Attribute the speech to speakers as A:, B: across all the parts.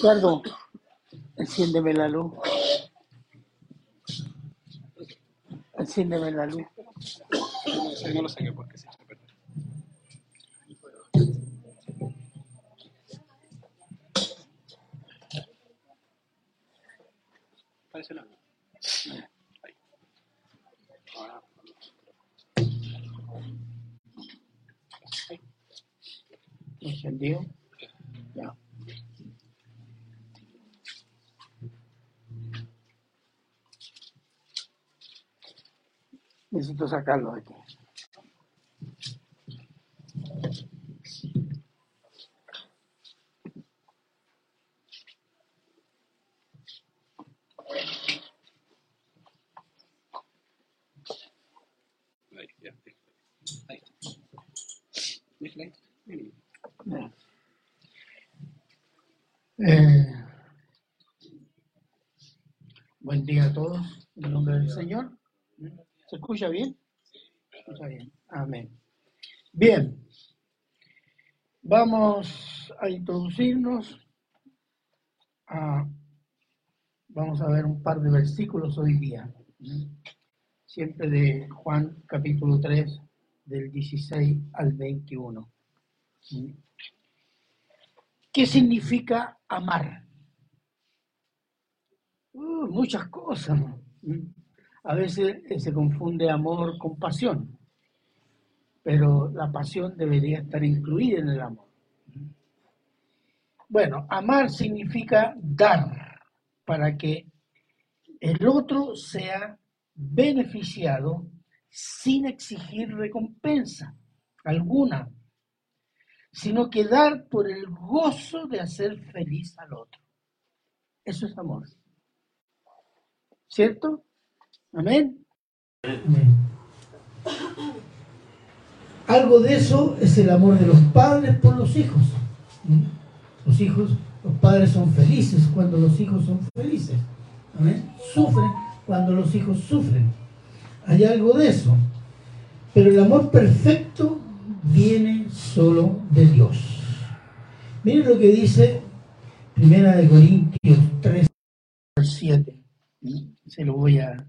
A: Ricardo, enciéndeme la luz. Enciéndeme la luz.
B: No lo saqué porque se. Parece la Ahí. Ahora. Ahí.
A: ¿Encendido? Ya. Necesito sacarlo de aquí.
B: Ahí, ya. Ahí. Déjala ahí. Ahí.
A: Ya. Eh, buen día a todos, en el nombre del Señor. ¿Se escucha bien? Se escucha bien. Amén. Bien, vamos a introducirnos. a- vamos a ver un par de versículos hoy día. Siempre de Juan capítulo 3, del 16 al 21. ¿Qué significa amar? Uh, muchas cosas. A veces eh, se confunde amor con pasión, pero la pasión debería estar incluida en el amor. Bueno, amar significa dar para que el otro sea beneficiado sin exigir recompensa alguna, sino que dar por el gozo de hacer feliz al otro. Eso es amor. ¿Cierto? Amén.
C: Algo de eso es el amor de los padres por los hijos. ¿Mm? Los hijos, los padres son felices cuando los hijos son felices. Amén. Sufren cuando los hijos sufren. Hay algo de eso. Pero el amor perfecto viene solo de Dios. Miren lo que dice Primera de Corintios 3.
A: 7. Se lo voy a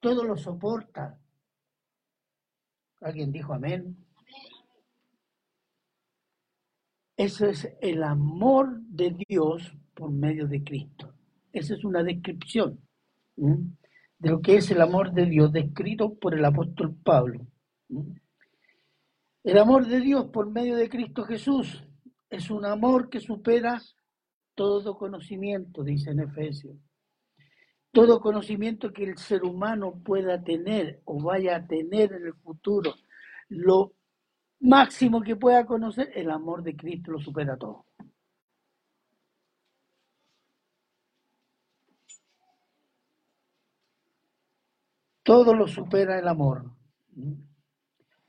A: todo lo soporta. ¿Alguien dijo amén? Eso es el amor de Dios por medio de Cristo. Esa es una descripción de lo que es el amor de Dios descrito por el apóstol Pablo. El amor de Dios por medio de Cristo Jesús es un amor que supera todo conocimiento, dice en Efesios. Todo conocimiento que el ser humano pueda tener o vaya a tener en el futuro, lo máximo que pueda conocer, el amor de Cristo lo supera todo. Todo lo supera el amor.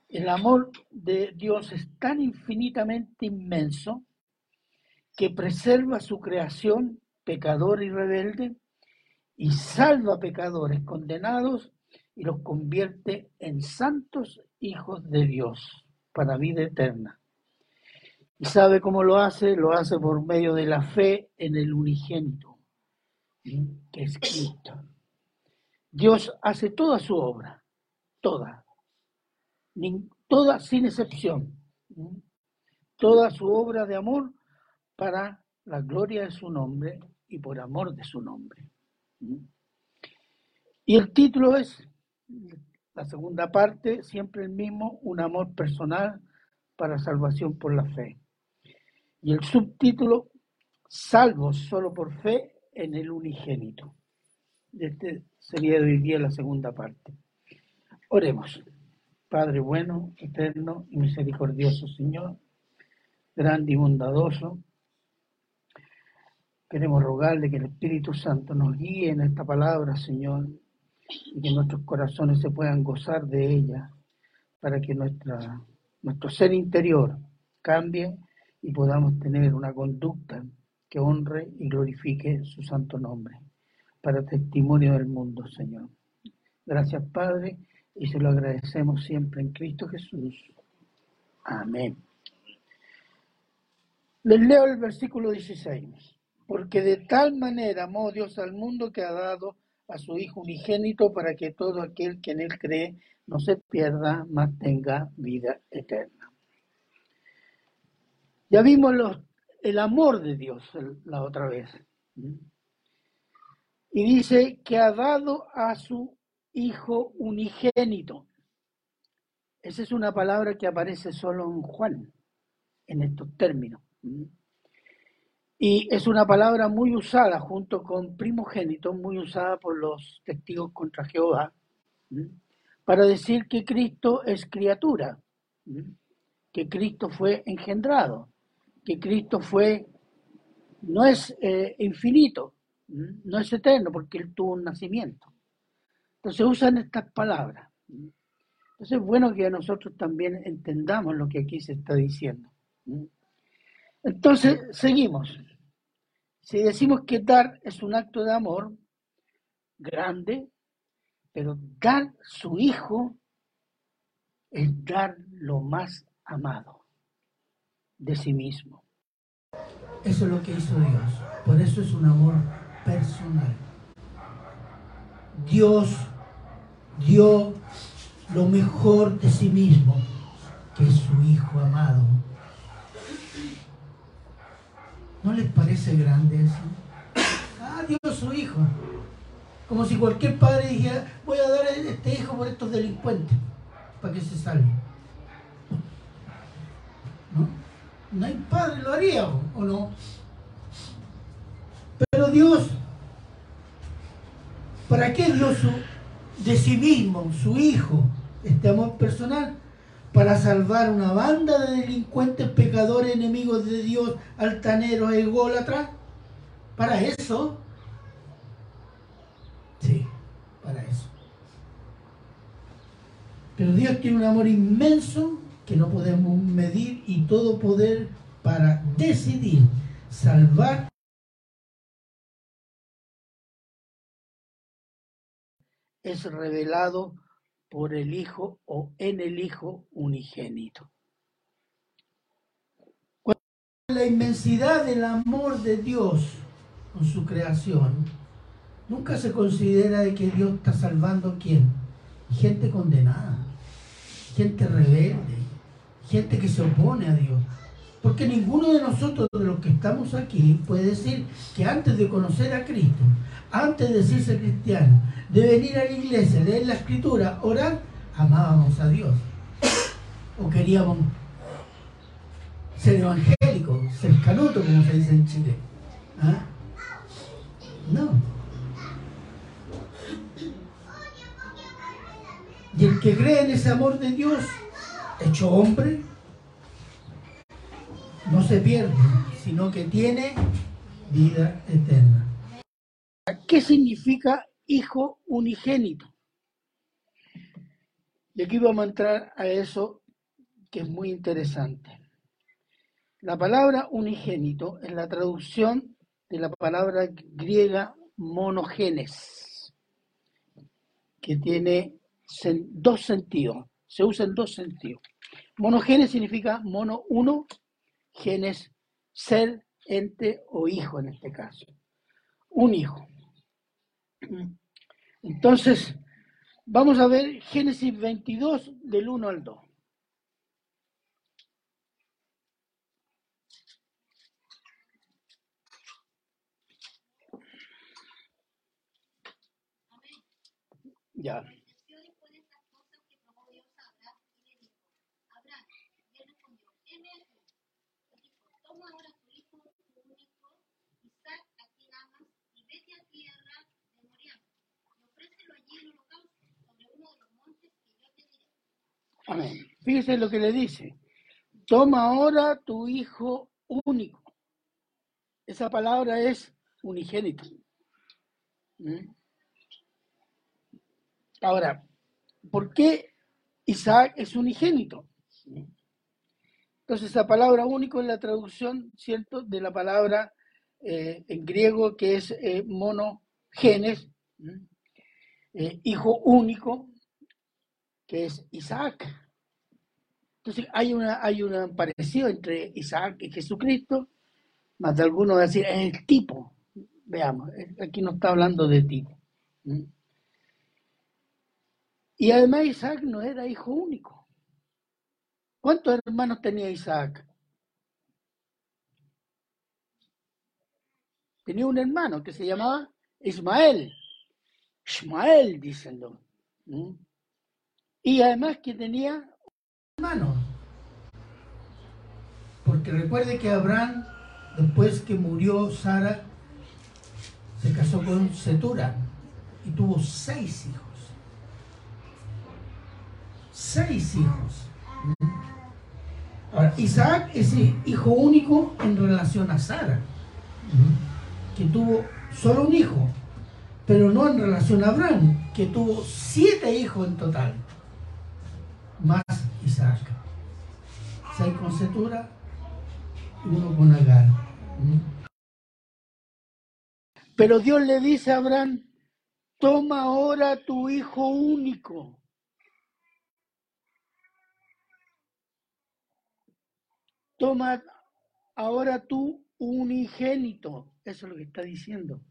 A: El amor de Dios es tan infinitamente inmenso que preserva su creación pecador y rebelde y salva pecadores condenados y los convierte en santos hijos de Dios para vida eterna. ¿Y sabe cómo lo hace? Lo hace por medio de la fe en el unigénito, que es Cristo. Dios hace toda su obra, toda, toda sin excepción, toda su obra de amor para la gloria de su nombre y por amor de su nombre. Y el título es, la segunda parte, siempre el mismo, un amor personal para salvación por la fe. Y el subtítulo, salvos solo por fe en el unigénito. Este sería hoy día la segunda parte. Oremos. Padre bueno, eterno y misericordioso Señor, grande y bondadoso, Queremos rogarle que el Espíritu Santo nos guíe en esta palabra, Señor, y que nuestros corazones se puedan gozar de ella, para que nuestra, nuestro ser interior cambie y podamos tener una conducta que honre y glorifique su santo nombre, para testimonio del mundo, Señor. Gracias, Padre, y se lo agradecemos siempre en Cristo Jesús. Amén. Les leo el versículo 16. Porque de tal manera amó Dios al mundo que ha dado a su Hijo unigénito para que todo aquel que en él cree no se pierda, mas tenga vida eterna. Ya vimos el amor de Dios la otra vez. Y dice que ha dado a su Hijo unigénito. Esa es una palabra que aparece solo en Juan, en estos términos. Y es una palabra muy usada junto con primogénito, muy usada por los testigos contra Jehová, para decir que Cristo es criatura, que Cristo fue engendrado, que Cristo fue, no es eh, infinito, no es eterno, porque Él tuvo un nacimiento. Entonces usan estas palabras. Entonces es bueno que nosotros también entendamos lo que aquí se está diciendo. Entonces, seguimos. Si decimos que dar es un acto de amor grande, pero dar su hijo es dar lo más amado de sí mismo.
C: Eso es lo que hizo Dios. Por eso es un amor personal. Dios dio lo mejor de sí mismo, que es su Hijo amado. ¿No les parece grande eso? Ah, Dios su Hijo. Como si cualquier padre dijera, voy a dar este hijo por estos delincuentes, para que se salven. ¿No? No hay padre, lo haría, ¿o no? Pero Dios, ¿para qué dio su, de sí mismo, su hijo, este amor personal? Para salvar una banda de delincuentes, pecadores, enemigos de Dios, altaneros, ególatras. Para eso. Sí, para eso. Pero Dios tiene un amor inmenso que no podemos medir y todo poder para decidir salvar
A: es revelado por el Hijo o en el Hijo unigénito.
C: La inmensidad del amor de Dios con su creación, nunca se considera de que Dios está salvando quién? Gente condenada, gente rebelde, gente que se opone a Dios. Porque ninguno de nosotros, de los que estamos aquí, puede decir que antes de conocer a Cristo, antes de decirse cristiano, de venir a la iglesia, leer la escritura, orar, amábamos a Dios. O queríamos ser evangélicos, ser canuto, como se dice en Chile. ¿Ah? No. Y el que cree en ese amor de Dios, hecho hombre, no se pierde, sino que tiene vida eterna.
A: ¿Qué significa hijo unigénito? Y aquí vamos a entrar a eso que es muy interesante. La palabra unigénito es la traducción de la palabra griega monogenes, que tiene dos sentidos, se usa en dos sentidos. Monogenes significa mono uno, genes ser, ente o hijo en este caso. Un hijo. Entonces, vamos a ver Génesis 22 del 1 al 2. Ya. Amén. Fíjese lo que le dice. Toma ahora tu hijo único. Esa palabra es unigénito. ¿Mm? Ahora, ¿por qué Isaac es unigénito? Entonces, esa palabra único es la traducción, ¿cierto?, de la palabra eh, en griego que es eh, monogenes, eh, hijo único, que es Isaac. Entonces, hay, una, hay un parecido entre Isaac y Jesucristo, más de algunos decir, es el tipo. Veamos, aquí no está hablando de tipo. Y además Isaac no era hijo único. ¿Cuántos hermanos tenía Isaac? Tenía un hermano que se llamaba Ismael. Ismael, dicen. Y además que tenía hermano.
C: Porque recuerde que Abraham, después que murió Sara, se casó con Setura y tuvo seis hijos seis hijos. Ahora, Isaac es hijo único en relación a Sara, que tuvo solo un hijo, pero no en relación a Abraham, que tuvo siete hijos en total, más. Seis con Setura y uno con Agar.
A: Pero Dios le dice a Abraham, toma ahora tu hijo único toma ahora tú unigénito. Eso es lo que está diciendo.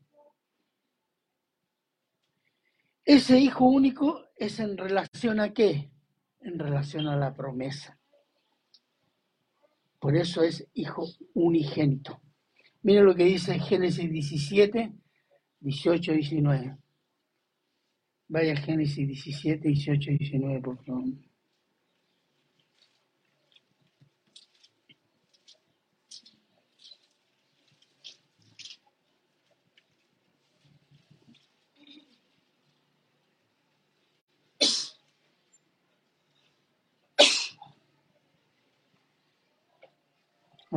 A: Ese hijo único es en relación a qué? En relación a la promesa. Por eso es hijo unigénito. Mira lo que dice Génesis 17, 18, 19. Vaya Génesis 17, 18, 19, por favor.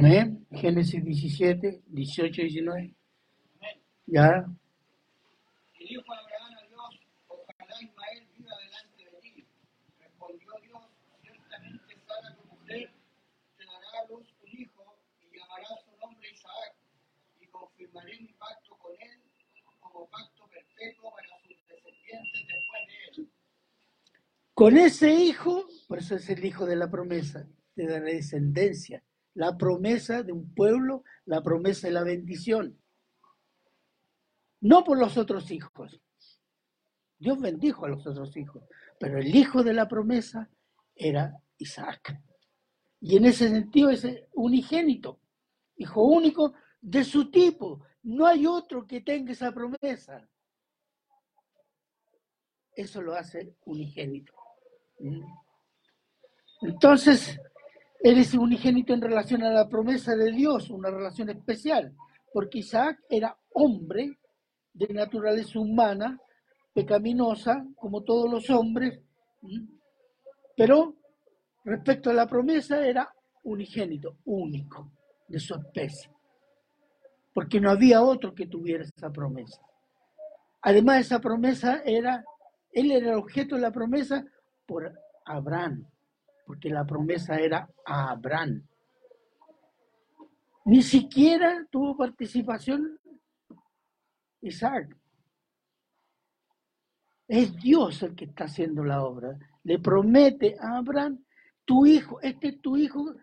A: Amén. Génesis 17, 18, 19. Ya.
D: Y dijo Abraham a Dios, ojalá Ismael viva delante de ti. Respondió Dios, ciertamente Sara tu mujer te dará a luz un hijo y llamará su nombre Isaac y confirmaré mi pacto con él como pacto perpetuo para sus descendientes después de él.
A: Con ese hijo, por eso es el hijo de la promesa, de la descendencia la promesa de un pueblo, la promesa de la bendición. No por los otros hijos. Dios bendijo a los otros hijos, pero el hijo de la promesa era Isaac. Y en ese sentido es unigénito, hijo único de su tipo. No hay otro que tenga esa promesa. Eso lo hace unigénito. Entonces, Eres unigénito en relación a la promesa de Dios, una relación especial, porque Isaac era hombre de naturaleza humana, pecaminosa, como todos los hombres, pero respecto a la promesa era unigénito, único, de su especie, porque no había otro que tuviera esa promesa. Además, esa promesa era, él era el objeto de la promesa por Abraham, porque la promesa era a Abraham. Ni siquiera tuvo participación Isaac. Es Dios el que está haciendo la obra. Le promete a Abraham, tu hijo, este es tu hijo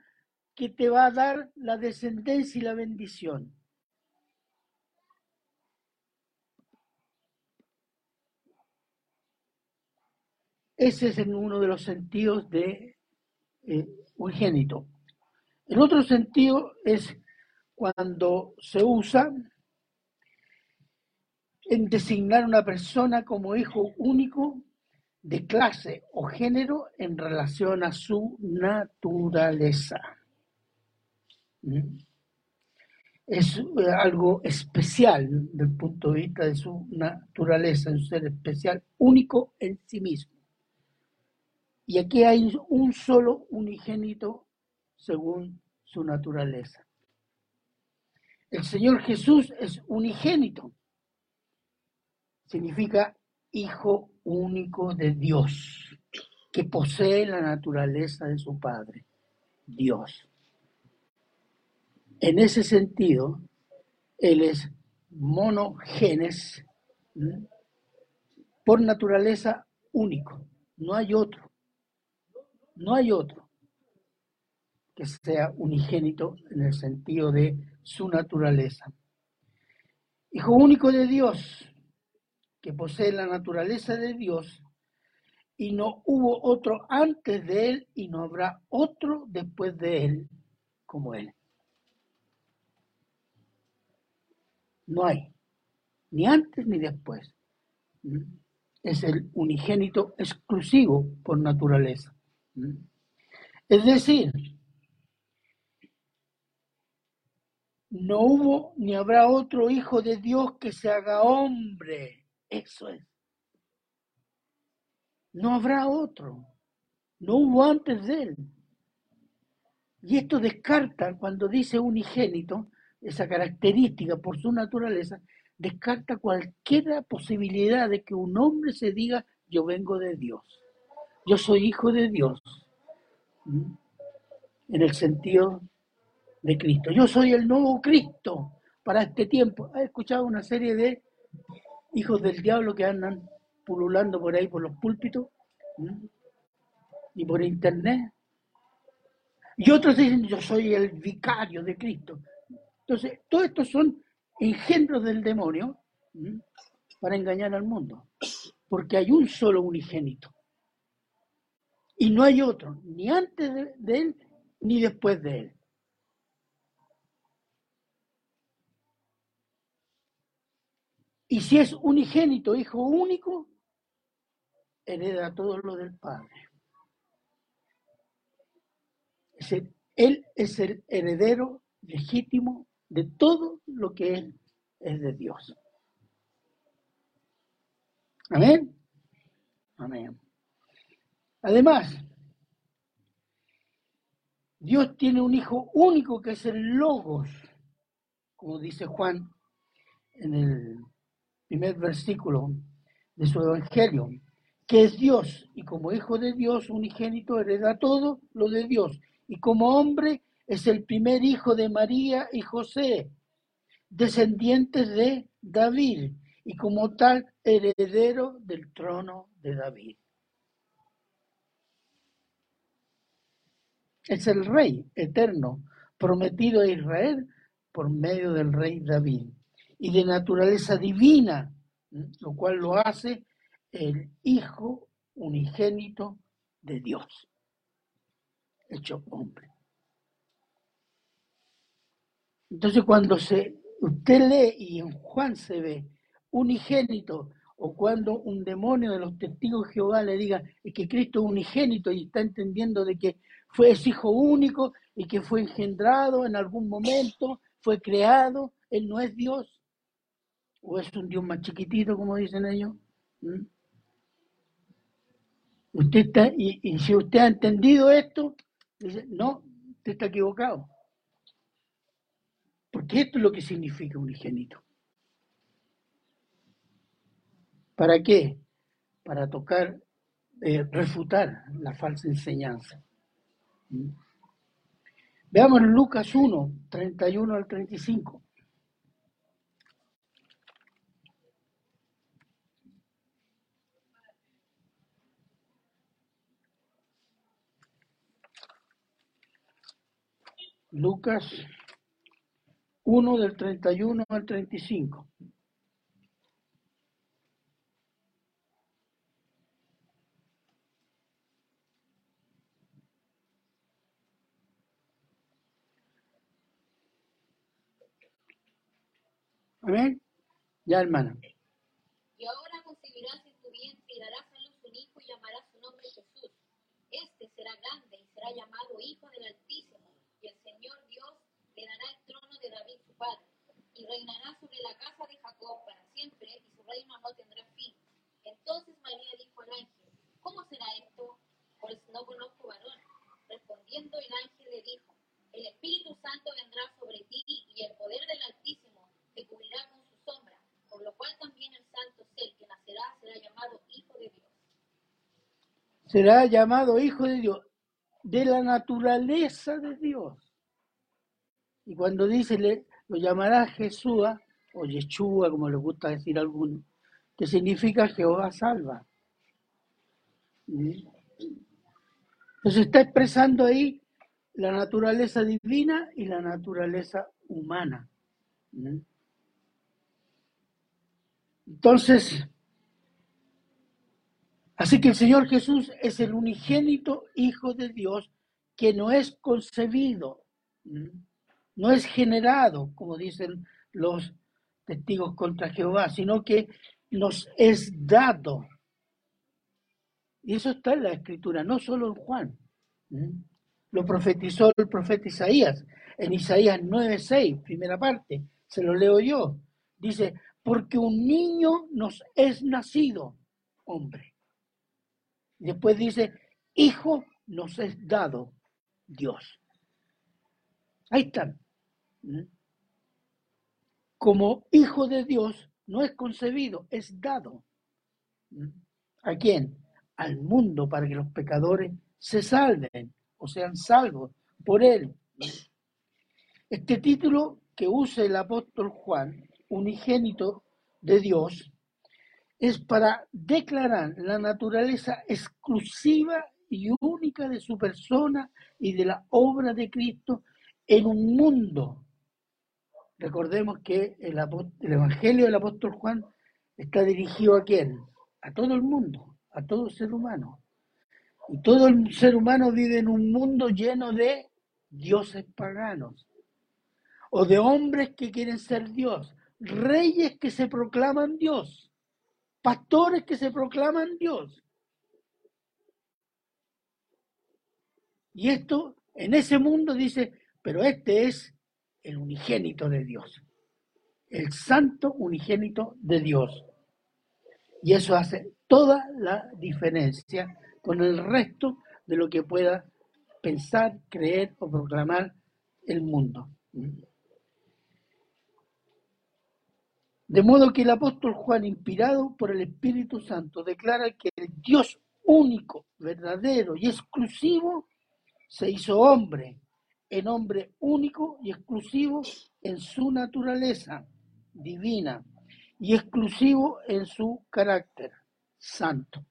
A: que te va a dar la descendencia y la bendición. Ese es uno de los sentidos de eh, unigénito. El otro sentido es cuando se usa en designar a una persona como hijo único de clase o género en relación a su naturaleza. ¿Mm? Es eh, algo especial del punto de vista de su naturaleza, un ser especial, único en sí mismo. Y aquí hay un solo unigénito según su naturaleza. El Señor Jesús es unigénito. Significa hijo único de Dios, que posee la naturaleza de su Padre, Dios. En ese sentido, Él es monogenes, por naturaleza único. No hay otro. No hay otro que sea unigénito en el sentido de su naturaleza. Hijo único de Dios, que posee la naturaleza de Dios, y no hubo otro antes de él y no habrá otro después de él como él. No hay, ni antes ni después. Es el unigénito exclusivo por naturaleza. Es decir, no hubo ni habrá otro hijo de Dios que se haga hombre. Eso es. No habrá otro. No hubo antes de él. Y esto descarta, cuando dice unigénito, esa característica por su naturaleza, descarta cualquier posibilidad de que un hombre se diga, yo vengo de Dios. Yo soy hijo de Dios. En el sentido de Cristo. Yo soy el nuevo Cristo para este tiempo. ¿Has escuchado una serie de hijos del diablo que andan pululando por ahí por los púlpitos y por internet? Y otros dicen, yo soy el vicario de Cristo. Entonces, todos estos son engendros del demonio para engañar al mundo. Porque hay un solo unigénito. Y no hay otro, ni antes de, él, ni después de él. Y si es unigénito, hijo único, hereda todo lo del Padre. Es él es el heredero legítimo de todo lo que él es de Dios. Amén. Amén. Además, Dios tiene un hijo único que es el Logos, como dice Juan en el primer versículo de su Evangelio, que es Dios y como hijo de Dios unigénito hereda todo lo de Dios y como hombre es el primer hijo de María y José, descendientes de David y como tal heredero del trono de David. Es el rey eterno prometido a Israel por medio del rey David y de naturaleza divina, lo cual lo hace el Hijo unigénito de Dios, hecho hombre. Entonces cuando se, usted lee y en Juan se ve unigénito o cuando un demonio de los testigos de Jehová le diga que Cristo es unigénito y está entendiendo de que fue es hijo único y que fue engendrado en algún momento, fue creado, él no es Dios o es un Dios más chiquitito como dicen ellos. ¿Mm? Usted está, y, si usted ha entendido esto, dice, no, usted está equivocado. Porque esto es lo que significa unigénito. ¿Para qué? Para tocar, eh, refutar la falsa enseñanza. Veamos Lucas 1, 31 al 35. Lucas 1 del 31 al 35. Amén. Ya, hermana.
E: Y ahora concebirás en tu vientre y darás a luz un hijo y llamarás su nombre Jesús. Este será grande y será llamado Hijo del Altísimo. Y el Señor Dios le dará el trono de David su padre. Y reinará sobre la casa de Jacob para siempre y su reino no tendrá fin. Entonces María dijo al ángel, ¿cómo será esto? Pues no conozco varón. Respondiendo el ángel le dijo, el Espíritu Santo vendrá sobre ti y el poder del Altísimo que cubrirá con su sombra, por lo cual también el santo ser que nacerá
A: será llamado Hijo de Dios. Será llamado Hijo de Dios, de la naturaleza de Dios. Y cuando dice, lo llamará Jesús o Yeshua, como le gusta decir a algunos, que significa Jehová salva. Entonces está expresando ahí la naturaleza divina y la naturaleza humana. Entonces, así que el Señor Jesús es el unigénito Hijo de Dios que no es concebido, no es generado, como dicen los testigos contra Jehová, sino que nos es dado. Y eso está en la escritura, no solo en Juan. Lo profetizó el profeta Isaías en Isaías 9:6, primera parte. Se lo leo yo. Dice, porque un niño nos es nacido, hombre. Después dice, hijo nos es dado, Dios. Ahí están. ¿Mm? Como hijo de Dios no es concebido, es dado. ¿Mm? ¿A quién? Al mundo para que los pecadores se salven o sean salvos por él. Este título que usa el apóstol Juan, unigénito de Dios, es para declarar la naturaleza exclusiva y única de su persona y de la obra de Cristo en un mundo Recordemos que el, Evangelio del apóstol Juan está dirigido a quién? A todo el mundo, a todo ser humano. Y todo el ser humano vive en un mundo lleno de dioses paganos o de hombres que quieren ser Dios, reyes que se proclaman Dios, pastores que se proclaman Dios. Y esto, en ese mundo dice, pero este es el unigénito de Dios, el santo unigénito de Dios. Y eso hace toda la diferencia con el resto de lo que pueda pensar, creer o proclamar el mundo. De modo que el apóstol Juan, inspirado por el Espíritu Santo, declara que el Dios único, verdadero y exclusivo se hizo hombre en hombre único y exclusivo en su naturaleza divina y exclusivo en su carácter santo,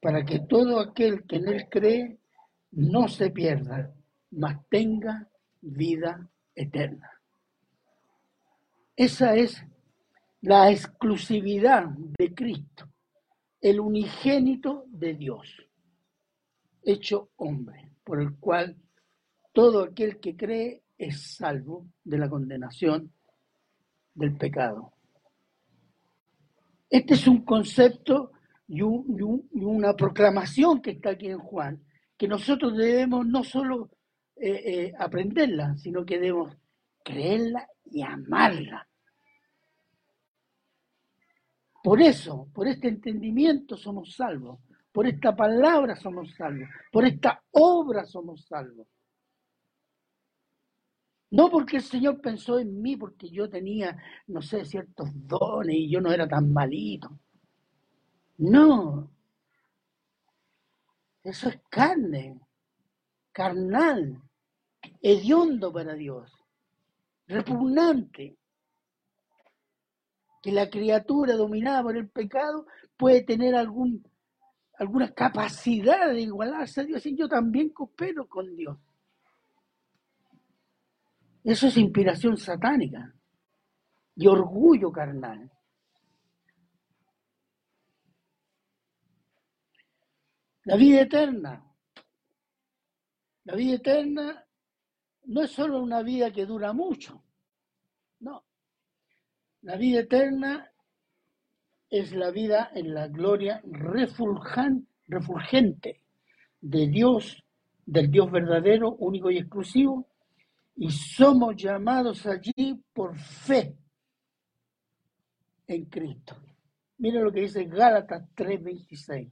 A: para que todo aquel que en él cree no se pierda, mas tenga vida eterna. Esa es la exclusividad de Cristo, el unigénito de Dios, hecho hombre por el cual todo aquel que cree es salvo de la condenación del pecado. Este es un concepto y, una proclamación que está aquí en Juan, que nosotros debemos no solo eh, eh, aprenderla, sino que debemos creerla y amarla. Por eso, por este entendimiento somos salvos. Por esta palabra somos salvos. Por esta obra somos salvos. No porque el Señor pensó en mí, porque yo tenía, no sé, ciertos dones y yo no era tan malito. No. Eso es carne, carnal, hediondo para Dios, repugnante. Que la criatura dominada por el pecado puede tener algún alguna capacidad de igualarse a Dios y yo también coopero con Dios. Eso es inspiración satánica y orgullo carnal. La vida eterna. La vida eterna no es solo una vida que dura mucho. No. La vida eterna es la vida en la gloria refulgente de Dios, del Dios verdadero, único y exclusivo, y somos llamados allí por fe en Cristo. Mira lo que dice Gálatas 3:26.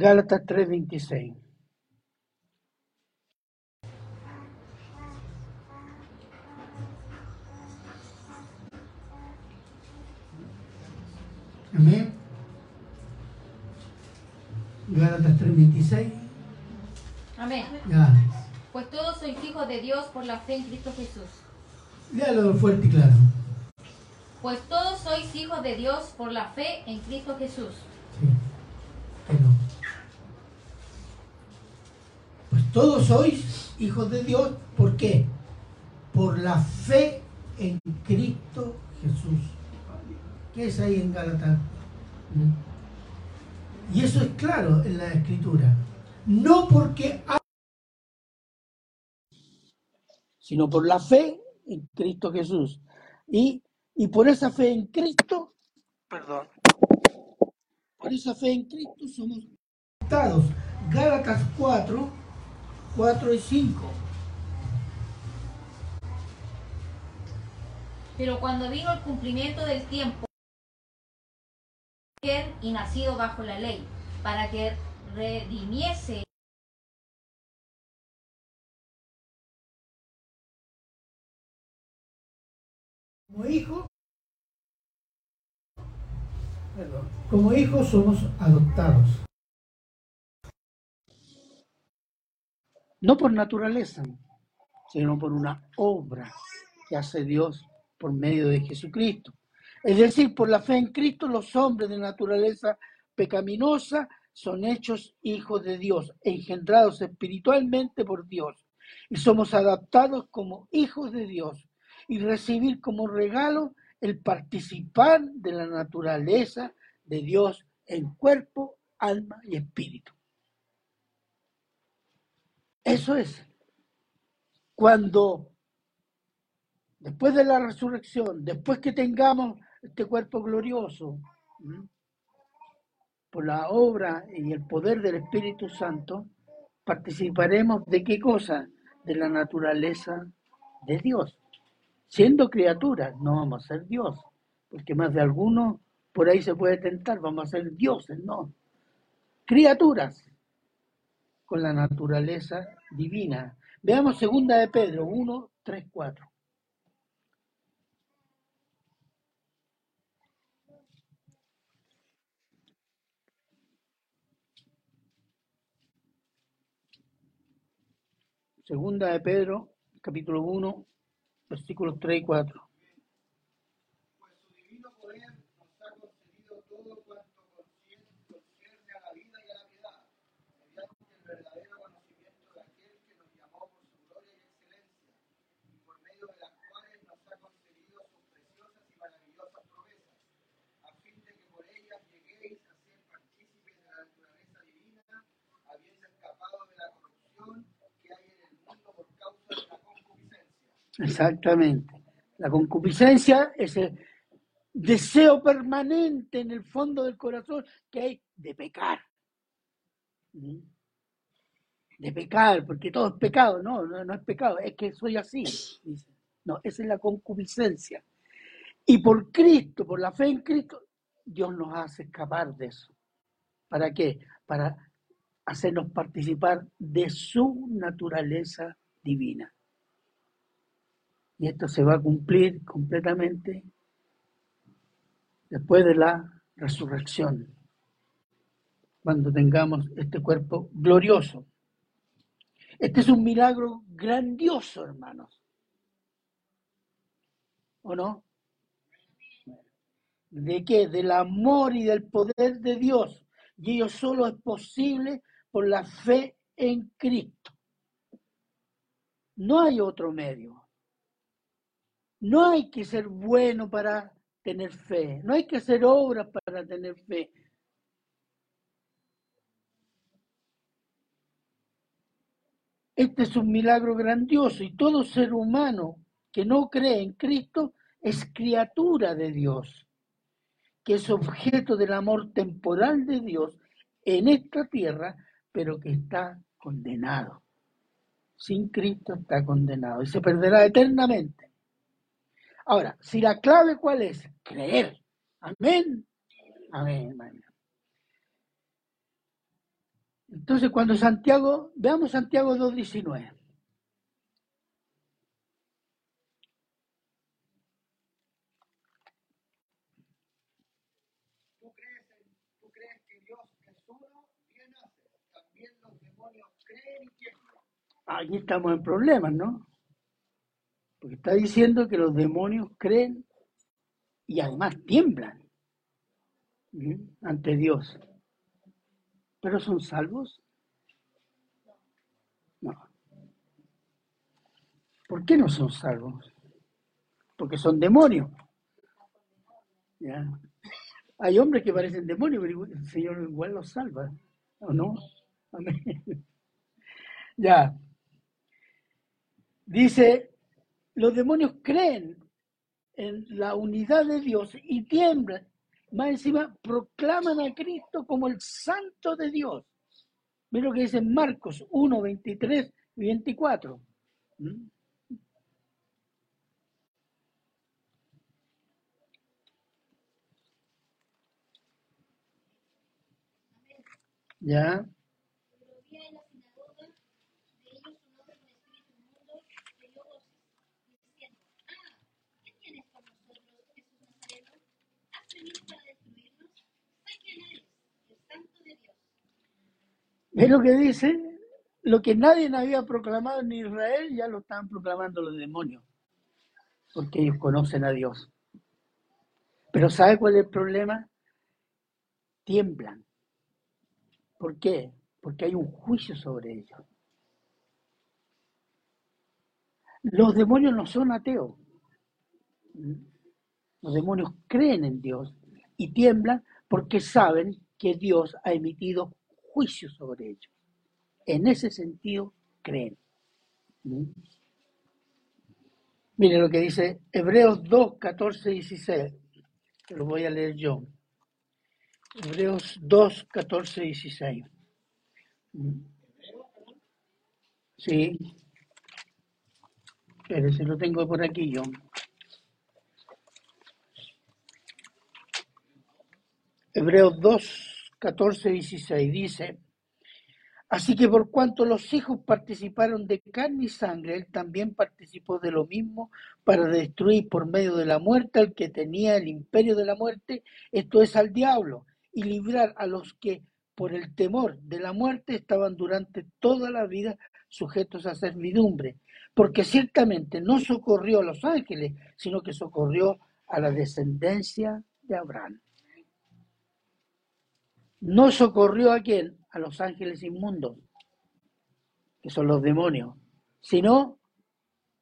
A: Gálatas 3:26.
C: Amén. Gálatas 3:26.
F: Amén.
C: Ya.
F: Pues todos sois hijos de Dios por la fe en Cristo Jesús.
C: Léalo fuerte y claro.
F: Pues todos sois hijos de Dios por la fe en Cristo Jesús.
C: Sí. Que no. Pues todos sois hijos de Dios. ¿Por qué? Por la fe en Cristo Jesús. ¿Qué es ahí en Gálatas? ¿Mm? Y eso es claro en la escritura. No porque hay
A: sino por la fe en Cristo Jesús. Y, y por esa fe en Cristo, perdón, por esa fe en Cristo somos.
C: Gálatas 4, 4 y 5.
F: Pero cuando vino el cumplimiento del tiempo, y nacido bajo la ley, para que redimiese
C: Como hijos, perdón, como hijos somos adoptados.
A: No por naturaleza, sino por una obra que hace Dios por medio de Jesucristo. Es decir, por la fe en Cristo los hombres de naturaleza pecaminosa son hechos hijos de Dios, engendrados espiritualmente por Dios. Y somos adaptados como hijos de Dios y recibir como regalo el participar de la naturaleza de Dios en cuerpo, alma y espíritu. Eso es. Cuando, después de la resurrección, después que tengamos este cuerpo glorioso, por la obra y el poder del Espíritu Santo, participaremos de qué cosa? De la naturaleza de Dios. Siendo criaturas, no vamos a ser Dios, porque más de alguno por ahí se puede tentar, vamos a ser dioses, no. Criaturas con la naturaleza divina. Veamos segunda de Pedro 1, 3, 4. Segunda de Pedro, capítulo 1, versículos 3 y 4.
D: Pues su divino poder nos ha concedido todo cuanto concierne concierne a la vida y a la piedad, mediante el verdadero conocimiento de aquel que nos llamó por su gloria y excelencia, y por medio de las cuales nos ha concedido sus preciosas y maravillosas promesas, a fin de que por ellas lleguéis a ser partícipes de la naturaleza divina, habiendo escapado de la corrupción que hay en el mundo por causa de la concupiscencia.
A: Exactamente. La concupiscencia es el deseo permanente en el fondo del corazón que hay de pecar. De pecar, porque todo es pecado. No, no, no es pecado, es que soy así. No, esa es la concupiscencia. Y por Cristo, por la fe en Cristo, Dios nos hace escapar de eso. ¿Para qué? Para hacernos participar de su naturaleza divina. Y esto se va a cumplir completamente después de la resurrección, cuando tengamos este cuerpo glorioso. Este es un milagro grandioso, hermanos. ¿O no? ¿De qué? Del amor y del poder de Dios. Y ello solo es posible por la fe en Cristo. No hay otro medio. No hay que ser bueno para tener fe. No hay que hacer obras para tener fe. Este es un milagro grandioso y todo ser humano que no cree en Cristo es criatura de Dios, que es objeto del amor temporal de Dios en esta tierra, pero que está condenado. Sin Cristo está condenado y se perderá eternamente. Ahora, si la clave cuál es? Creer. Amén. Amén. amén. Entonces, cuando Santiago, veamos Santiago 2.19.
D: ¿Tú crees, en- tú crees que Dios es uno? Bien haces. También los demonios creen y tiemblan.
A: Aquí estamos en problemas, ¿no? Porque está diciendo que los demonios creen y además tiemblan ante Dios. ¿Pero son salvos? No. ¿Por qué no son salvos? Porque son demonios. ¿Ya? Hay hombres que parecen demonios, pero el Señor igual los salva. ¿O no? Amén. Ya. Dice, los demonios creen en la unidad de Dios y tiemblan. Más encima, proclaman a Cristo como el santo de Dios. Mira lo que dice Marcos 1, 23 y 24. ¿Mm? Ya.
E: Pero había en la sinagoga de ellos un hombre con espíritu inmundo que dio voces, diciendo, Ah, ¿qué tienes con nosotros, Jesús Nazareno? ¿Has venido para destruirnos? Sé quién eres, el santo de Dios.
A: ¿Ves lo que dice? Lo que nadie había proclamado en Israel ya lo estaban proclamando los demonios, porque ellos conocen a Dios. Pero ¿sabe cuál es el problema? Tiemblan. ¿Por qué? Porque hay un juicio sobre ellos. Los demonios no son ateos. Los demonios creen en Dios y tiemblan porque saben que Dios ha emitido juicio sobre ellos. En ese sentido, creen. ¿Mm? Mire lo que dice Hebreos 2, 14, 16. Te lo voy a leer yo. Hebreos 2, 14, 16. ¿Mm? Sí. Pero si lo tengo por aquí yo. Hebreos 2, 14, 16 dice, Así que por cuanto los hijos participaron de carne y sangre, él también participó de lo mismo para destruir por medio de la muerte al que tenía el imperio de la muerte, esto es al diablo, y librar a los que por el temor de la muerte estaban durante toda la vida sujetos a servidumbre, porque ciertamente no socorrió a los ángeles, sino que socorrió a la descendencia de Abraham. No socorrió a quién? A los ángeles inmundos, que son los demonios, sino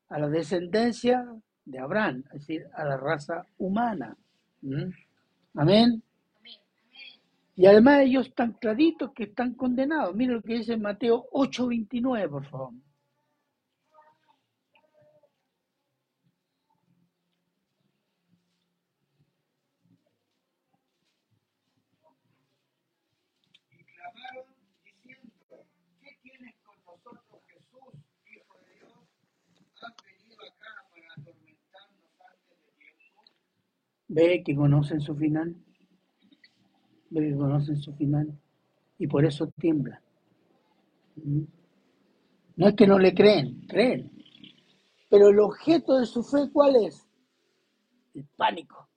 A: a la descendencia de Abraham, es decir, a la raza humana. ¿Mm? Amén. Y además ellos están claritos que están condenados. Mira lo que dice Mateo 8:29, por favor.
D: Y clamaron diciendo, ¿qué tienes con nosotros, Jesús, Hijo de Dios? ¿Has venido acá para atormentarnos antes de tiempo?
A: Ve que conocen su final. Ve que conocen su final. Y por eso tiemblan. ¿Mm? No es que no le creen, creen. Pero el objeto de su fe, ¿cuál es? El pánico.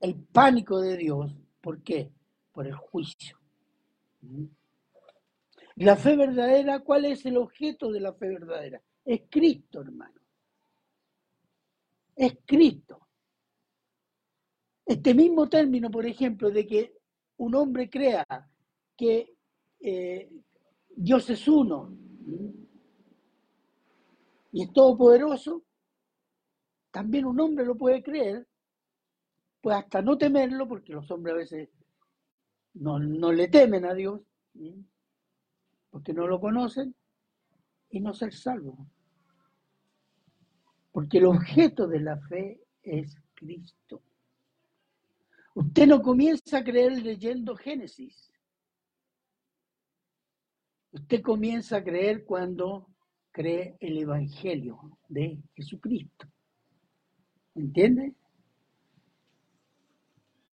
A: El pánico de Dios. ¿Por qué? Por el juicio. ¿Mm? La fe verdadera, ¿cuál es el objeto de la fe verdadera? Es Cristo, hermano. Es Cristo. Este mismo término, por ejemplo, de que un hombre crea que eh, Dios es uno ¿m? y es todopoderoso, también un hombre lo puede creer, pues hasta no temerlo, porque los hombres a veces no, no le temen a Dios, ¿m? porque no lo conocen, y no ser salvo. Porque el objeto de la fe es Cristo. Usted no comienza a creer leyendo Génesis. Usted comienza a creer cuando cree el Evangelio de Jesucristo. ¿Entiende?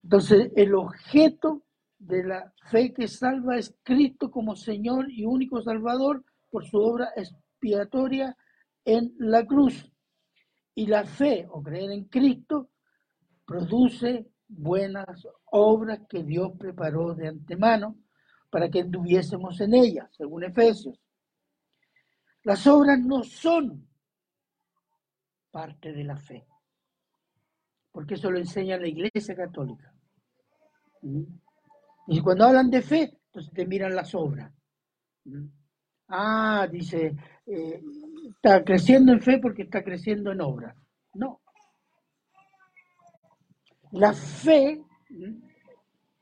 A: Entonces, el objeto de la fe que salva es Cristo como Señor y único Salvador por su obra expiatoria en la cruz. Y la fe o creer en Cristo produce buenas obras que Dios preparó de antemano para que anduviésemos en ellas, según Efesios. Las obras no son parte de la fe, porque eso lo enseña la Iglesia Católica. ¿Mm? Y cuando hablan de fe, entonces te miran las obras. ¿Mm? Ah, dice, eh, está creciendo en fe porque está creciendo en obra. No. La fe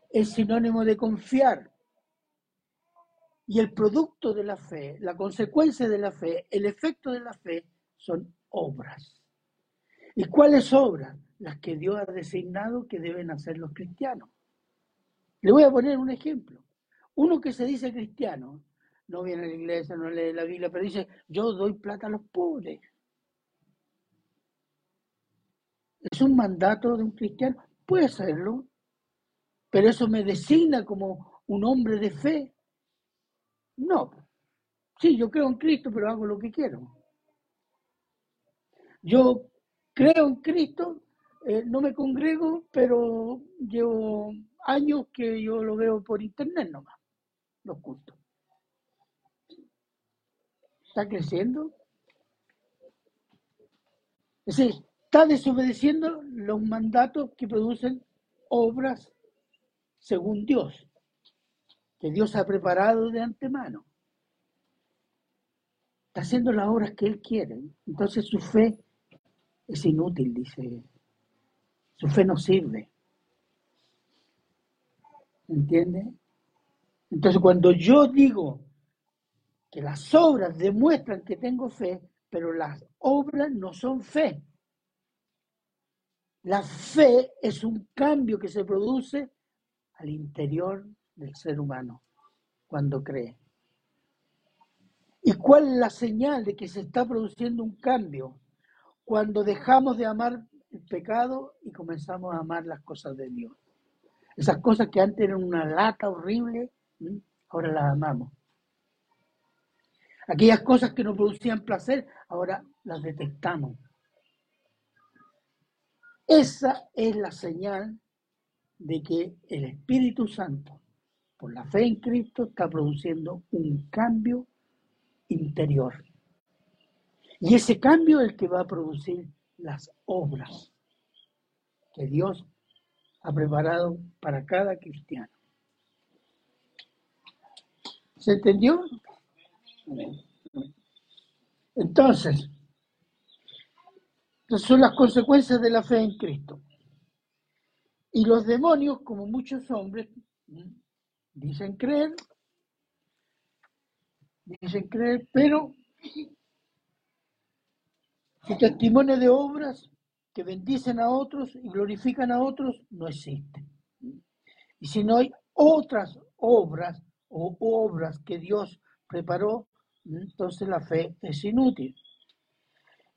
A: es sinónimo de confiar. Y el producto de la fe, la consecuencia de la fe, el efecto de la fe son obras. ¿Y cuáles obras? Las que Dios ha designado que deben hacer los cristianos. Le voy a poner un ejemplo. Uno que se dice cristiano, no viene a la iglesia, no lee la Biblia, pero dice, yo doy plata a los pobres. ¿Es un mandato de un cristiano? Puede serlo, pero eso me designa como un hombre de fe. No. Sí, yo creo en Cristo, pero hago lo que quiero. Yo creo en Cristo, eh, no me congrego, pero llevo años que yo lo veo por internet nomás, los cultos. ¿Está creciendo? Es decir, está desobedeciendo los mandatos que producen obras según Dios, que Dios ha preparado de antemano. Está haciendo las obras que Él quiere. Entonces su fe es inútil, dice. Su fe no sirve. ¿Entiende? Entonces cuando yo digo que las obras demuestran que tengo fe, pero las obras no son fe. La fe es un cambio que se produce al interior del ser humano cuando cree. ¿Y cuál es la señal de que se está produciendo un cambio? Cuando dejamos de amar el pecado y comenzamos a amar las cosas de Dios. Esas cosas que antes eran una lata horrible, ahora las amamos. Aquellas cosas que nos producían placer, ahora las detectamos. Esa es la señal de que el Espíritu Santo, por la fe en Cristo, está produciendo un cambio interior. Y ese cambio es el que va a producir las obras que Dios ha preparado para cada cristiano. ¿Se entendió? Entonces, son las consecuencias de la fe en Cristo. Y los demonios, como muchos hombres, dicen creer, dicen creer, pero su testimonio de obras que bendicen a otros y glorifican a otros no existe. Y si no hay otras obras o obras que Dios preparó, entonces la fe es inútil.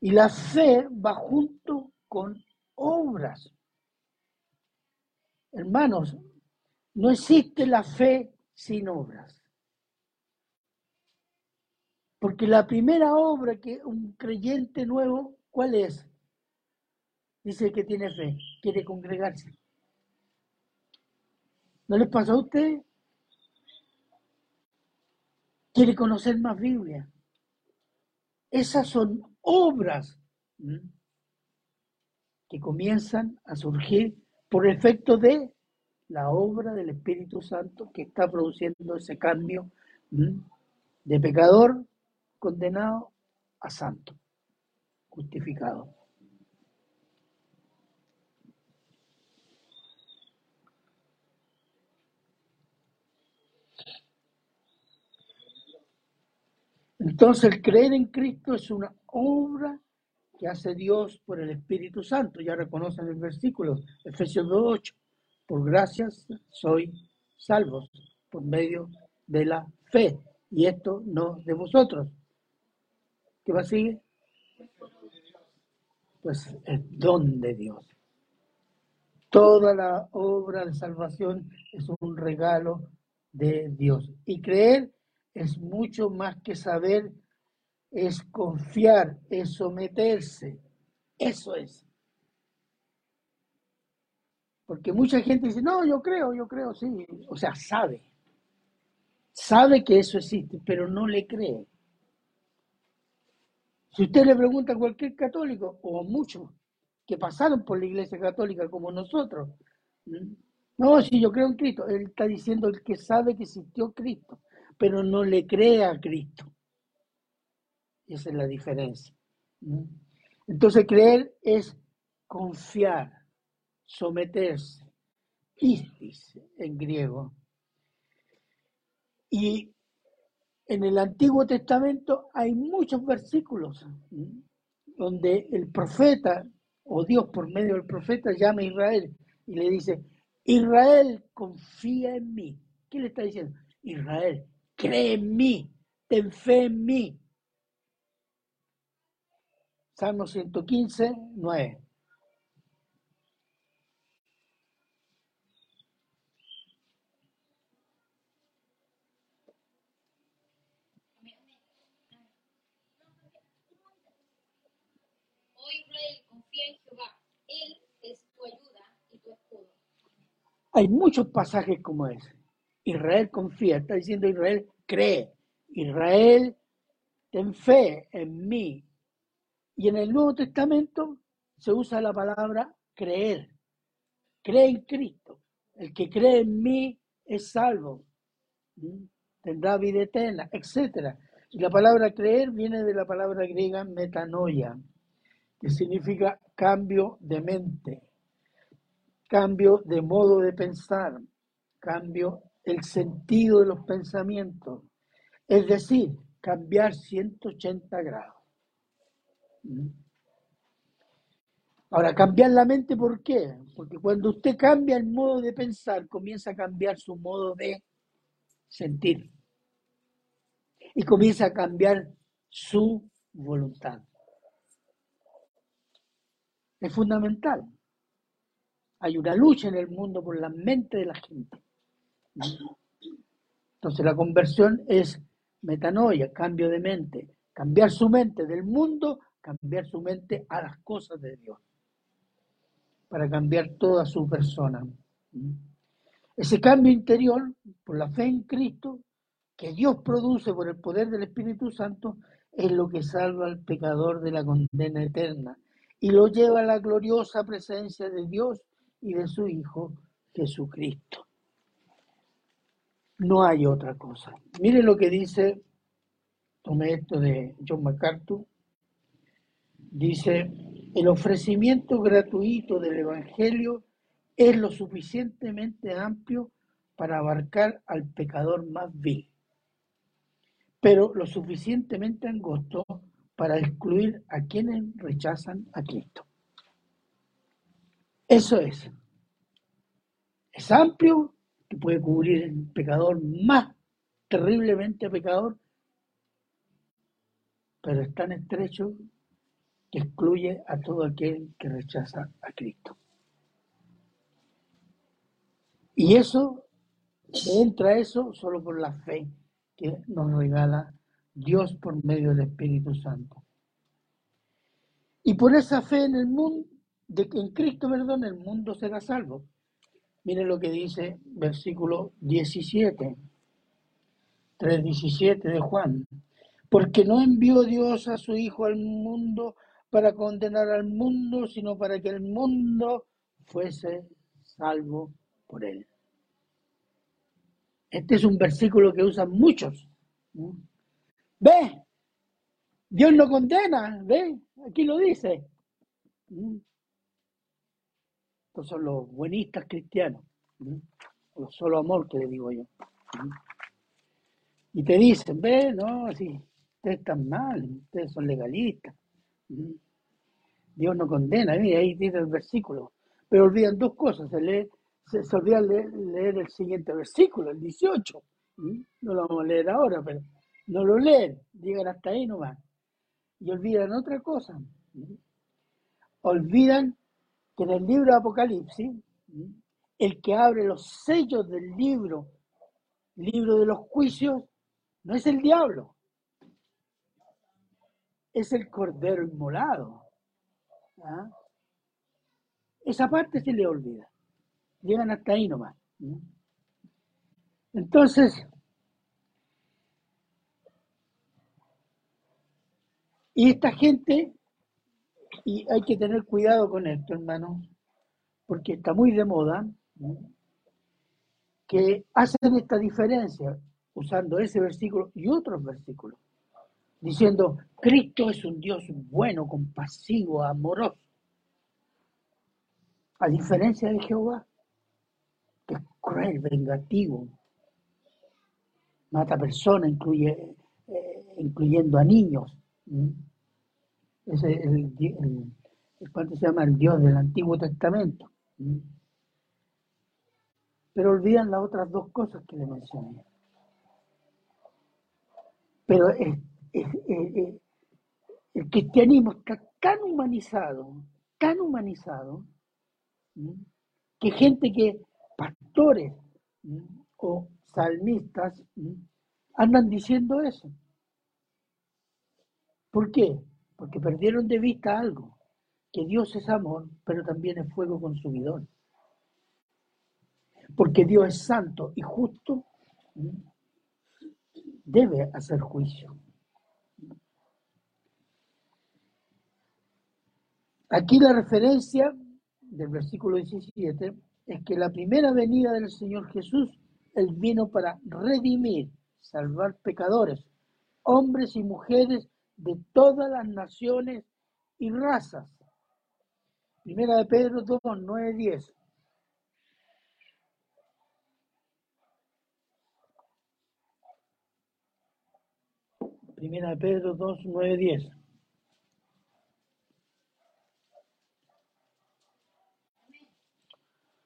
A: Y la fe va junto con obras. Hermanos, no existe la fe sin obras. Porque la primera obra que un creyente nuevo, ¿cuál es? dice que tiene fe, quiere congregarse. ¿No les pasa a usted? Quiere conocer más Biblia. Esas son obras que comienzan a surgir por efecto de la obra del Espíritu Santo que está produciendo ese cambio de pecador condenado a santo, justificado. Entonces el creer en Cristo es una obra que hace Dios por el Espíritu Santo. Ya reconocen el versículo, Efesios 2.8. Por gracias soy salvos por medio de la fe. Y esto no de vosotros. ¿Qué va a seguir? Pues es don de Dios. Toda la obra de salvación es un regalo de Dios. Y creer es mucho más que saber, es confiar, es someterse. Eso es. Porque mucha gente dice, no, yo creo, yo creo, sí. O sea, sabe. Sabe que eso existe, pero no le cree. Si usted le pregunta a cualquier católico, o a muchos que pasaron por la iglesia católica como nosotros, no, si yo creo en Cristo, él está diciendo el que sabe que existió Cristo, pero no le cree a Cristo. Esa es la diferencia. Entonces creer es confiar, someterse, istis en griego. Y en el Antiguo Testamento hay muchos versículos donde el profeta o Dios por medio del profeta llama a Israel y le dice, Israel confía en mí. ¿Qué le está diciendo? Israel, cree en mí, ten fe en mí. Salmo 115, 9.
E: Oh Israel, confía en Jehová. Él es tu ayuda y tu escudo.
A: Hay muchos pasajes como ese. Israel confía, está diciendo Israel, cree. Israel, ten fe en mí. Y en el Nuevo Testamento se usa la palabra creer. Cree en Cristo. El que cree en mí es salvo. ¿Mm? Tendrá vida eterna, etc. Y la palabra creer viene de la palabra griega metanoia, que significa cambio de mente, cambio de modo de pensar, cambio el sentido de los pensamientos, es decir, cambiar 180 grados. ¿Mm? Ahora, cambiar la mente, ¿por qué? Porque cuando usted cambia el modo de pensar, comienza a cambiar su modo de sentir. Y comienza a cambiar su voluntad. Es fundamental. Hay una lucha en el mundo por la mente de la gente. Entonces la conversión es metanoia, cambio de mente, cambiar su mente del mundo, cambiar su mente a las cosas de Dios, para cambiar toda su persona. Ese cambio interior, por la fe en Cristo, que Dios produce por el poder del Espíritu Santo, es lo que salva al pecador de la condena eterna y lo lleva a la gloriosa presencia de Dios y de su Hijo Jesucristo. No hay otra cosa. Mire lo que dice, tomé esto de John MacArthur, dice, el ofrecimiento gratuito del Evangelio es lo suficientemente amplio para abarcar al pecador más vil, pero lo suficientemente angosto para excluir a quienes rechazan a Cristo. Eso es. Es amplio, que puede cubrir el pecador más terriblemente pecador, pero es tan estrecho que excluye a todo aquel que rechaza a Cristo. Y eso, entra eso solo por la fe que nos regala Dios por medio del Espíritu Santo. Y por esa fe en el mundo, de que en Cristo, perdón, el mundo será salvo. Miren lo que dice versículo 17, 3.17 de Juan. Porque no envió Dios a su Hijo al mundo para condenar al mundo, sino para que el mundo fuese salvo por él. Este es un versículo que usan muchos. Ve, Dios no condena, ve, aquí lo dice. Son los buenistas cristianos, los solo amor que le digo yo. Y te dicen, ve, no, así, ustedes están mal, ustedes son legalistas. Dios no condena, ahí dice el versículo. Pero olvidan dos cosas, se, lee, se, se olvidan leer, el siguiente versículo, el 18. No lo vamos a leer ahora, pero no lo leen, llegan hasta ahí nomás. Y olvidan otra cosa. Olvidan que en el libro de Apocalipsis, el que abre los sellos del libro, libro de los juicios, no es el diablo, es el cordero inmolado. ¿ah? Esa parte se le olvida. Llegan hasta ahí nomás. Entonces, y esta gente, y hay que tener cuidado con esto, hermano, porque está muy de moda, que hacen esta diferencia usando ese versículo y otros versículos, diciendo, Cristo es un Dios bueno, compasivo, amoroso, a diferencia de Jehová, que es cruel, vengativo, mata personas, incluye, eh, incluyendo a niños. Es el, el- el- ¿cuánto se llama? El Dios del Antiguo Testamento. Pero olvidan las otras dos cosas que le mencioné. Pero es- es- el cristianismo está tan humanizado, tan humanizado, que gente que, pastores o salmistas, andan diciendo eso. ¿Por qué? Porque perdieron de vista algo, que Dios es amor, pero también es fuego consumidor. Porque Dios es santo y justo, debe hacer juicio. Aquí la referencia del versículo 17 es que la primera venida del Señor Jesús, Él vino para redimir, salvar pecadores, hombres y mujeres de todas las naciones y razas. Primera de Pedro 2, 9, 10. Primera de Pedro 2, 9, 10.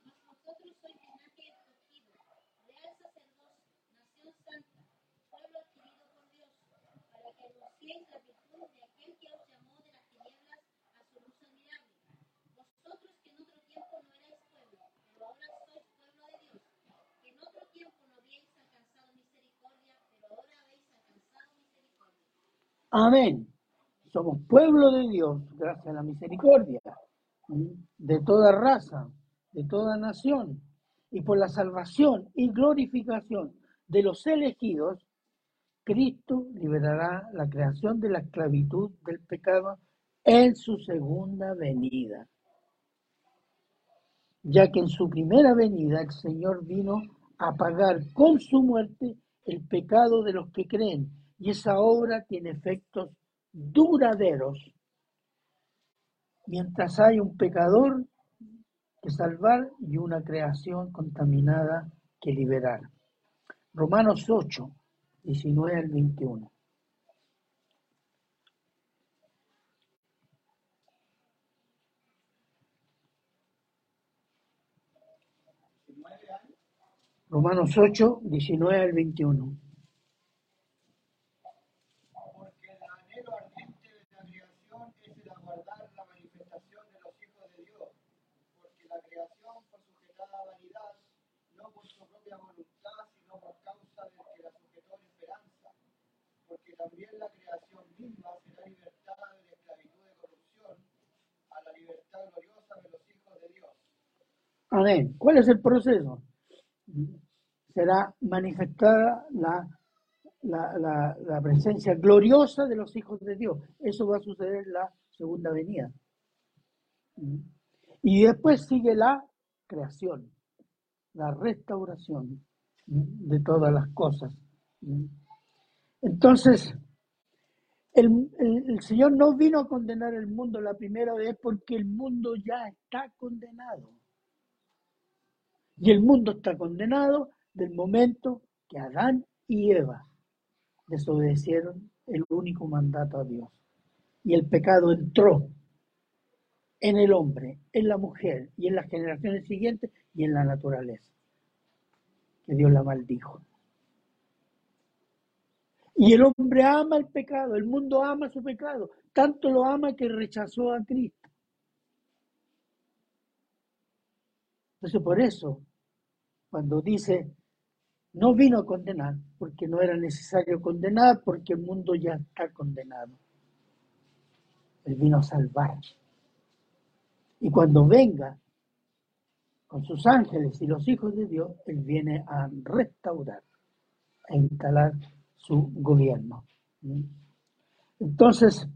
E: Mas vosotros sois linaje escogido, real sacerdocio, nación santa, pueblo adquirido por Dios, para que anunciéis la virtud de aquel que os llamó de las tinieblas a su luz admirable. Vosotros que en otro tiempo no erais pueblo, pero ahora sois pueblo de Dios, que en otro tiempo no habíais alcanzado misericordia, pero ahora habéis alcanzado misericordia.
A: Amén. Somos pueblo de Dios gracias a la misericordia de toda raza, de toda nación. Y por la salvación y glorificación de los elegidos, Cristo liberará la creación de la esclavitud del pecado en su segunda venida. Ya que en su primera venida el Señor vino a pagar con su muerte el pecado de los que creen. Y esa obra tiene efectos duraderos. Mientras hay un pecador que salvar y una creación contaminada que liberar. Romanos 8, 19 al 21. Romanos 8, 19 al 21.
D: Porque el anhelo ardiente de la creación es el aguardar la manifestación de los hijos de Dios, porque la creación fue sujetada a vanidad, no por su propia voluntad, sino por causa del que la sujetó en esperanza, porque también la creación misma será libertada de la esclavitud de corrupción a la libertad gloriosa de los hijos de Dios.
A: Amén. ¿Cuál es el proceso? Será manifestada la, la, la, la presencia gloriosa de los hijos de Dios. Eso va a suceder en la segunda venida. Y después sigue la creación, la restauración de todas las cosas. Entonces, el, el- el Señor no vino a condenar el mundo la primera vez porque el mundo ya está condenado. Y el mundo está condenado del momento que Adán y Eva desobedecieron el único mandato a Dios. Y el pecado entró en el hombre, en la mujer y en las generaciones siguientes y en la naturaleza. Que Dios la maldijo. Y el hombre ama el pecado, el mundo ama su pecado, tanto lo ama que rechazó a Cristo. Entonces, por eso, cuando dice, no vino a condenar, porque no era necesario condenar, porque el mundo ya está condenado. Él vino a salvar. Y cuando venga con sus ángeles y los hijos de Dios, Él viene a restaurar, a instalar su gobierno. Entonces,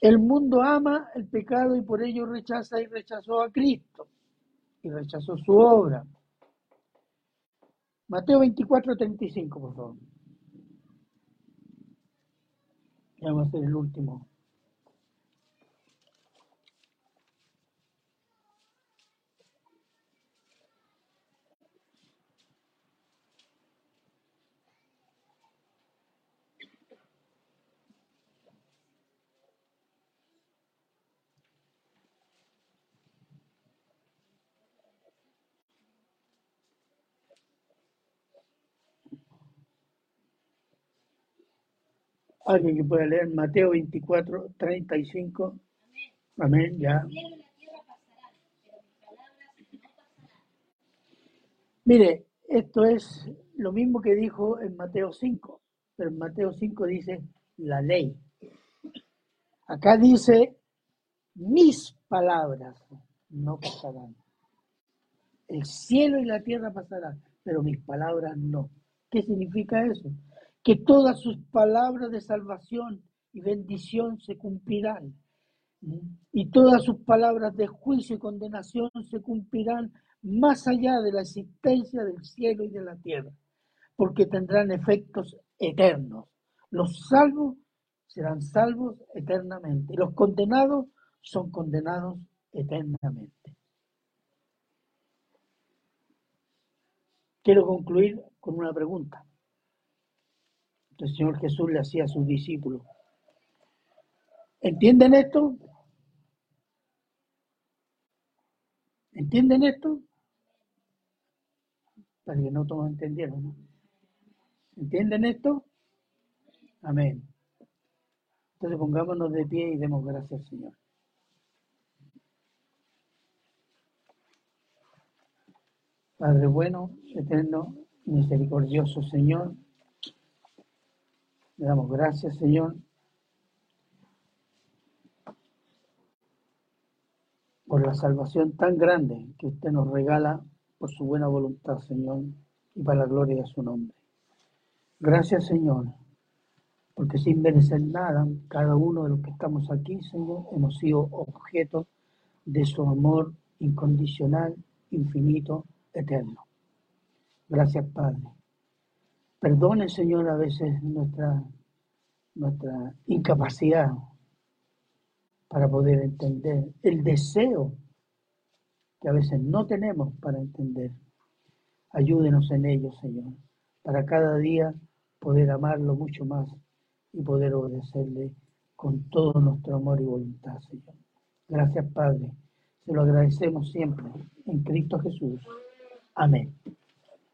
A: el mundo ama el pecado y por ello rechaza y rechazó a Cristo y rechazó su obra. Mateo 24, 35, por favor. Vamos a hacer el último. Alguien que pueda leer Mateo 24, 35. Amén, ya. Mire, esto es lo mismo que dijo en Mateo 5, pero en Mateo 5 dice la ley. Acá dice mis palabras no pasarán. El cielo y la tierra pasarán, pero mis palabras no. ¿Qué significa eso? Que todas sus palabras de salvación y bendición se cumplirán. Y todas sus palabras de juicio y condenación se cumplirán más allá de la existencia del cielo y de la tierra, porque tendrán efectos eternos. Los salvos serán salvos eternamente. Los condenados son condenados eternamente. Quiero concluir con una pregunta. El Señor Jesús le hacía a sus discípulos. ¿Entienden esto? ¿Entienden esto? Para que no todos entendieron. ¿no? ¿Entienden esto? Amén. Entonces pongámonos de pie y demos gracias al Señor. Padre bueno, eterno, misericordioso Señor, le damos gracias Señor por la salvación tan grande que usted nos regala por su buena voluntad Señor y para la gloria de su nombre. Gracias Señor, porque sin merecer nada, cada uno de los que estamos aquí Señor, hemos sido objeto de su amor incondicional, infinito, eterno. Gracias, Padre. Perdone, Señor, a veces nuestra, nuestra incapacidad para poder entender el deseo que a veces no tenemos para entender. Ayúdenos en ello, Señor, para cada día poder amarlo mucho más y poder obedecerle con todo nuestro amor y voluntad, Señor. Gracias, Padre. Se lo agradecemos siempre en Cristo Jesús. Amén.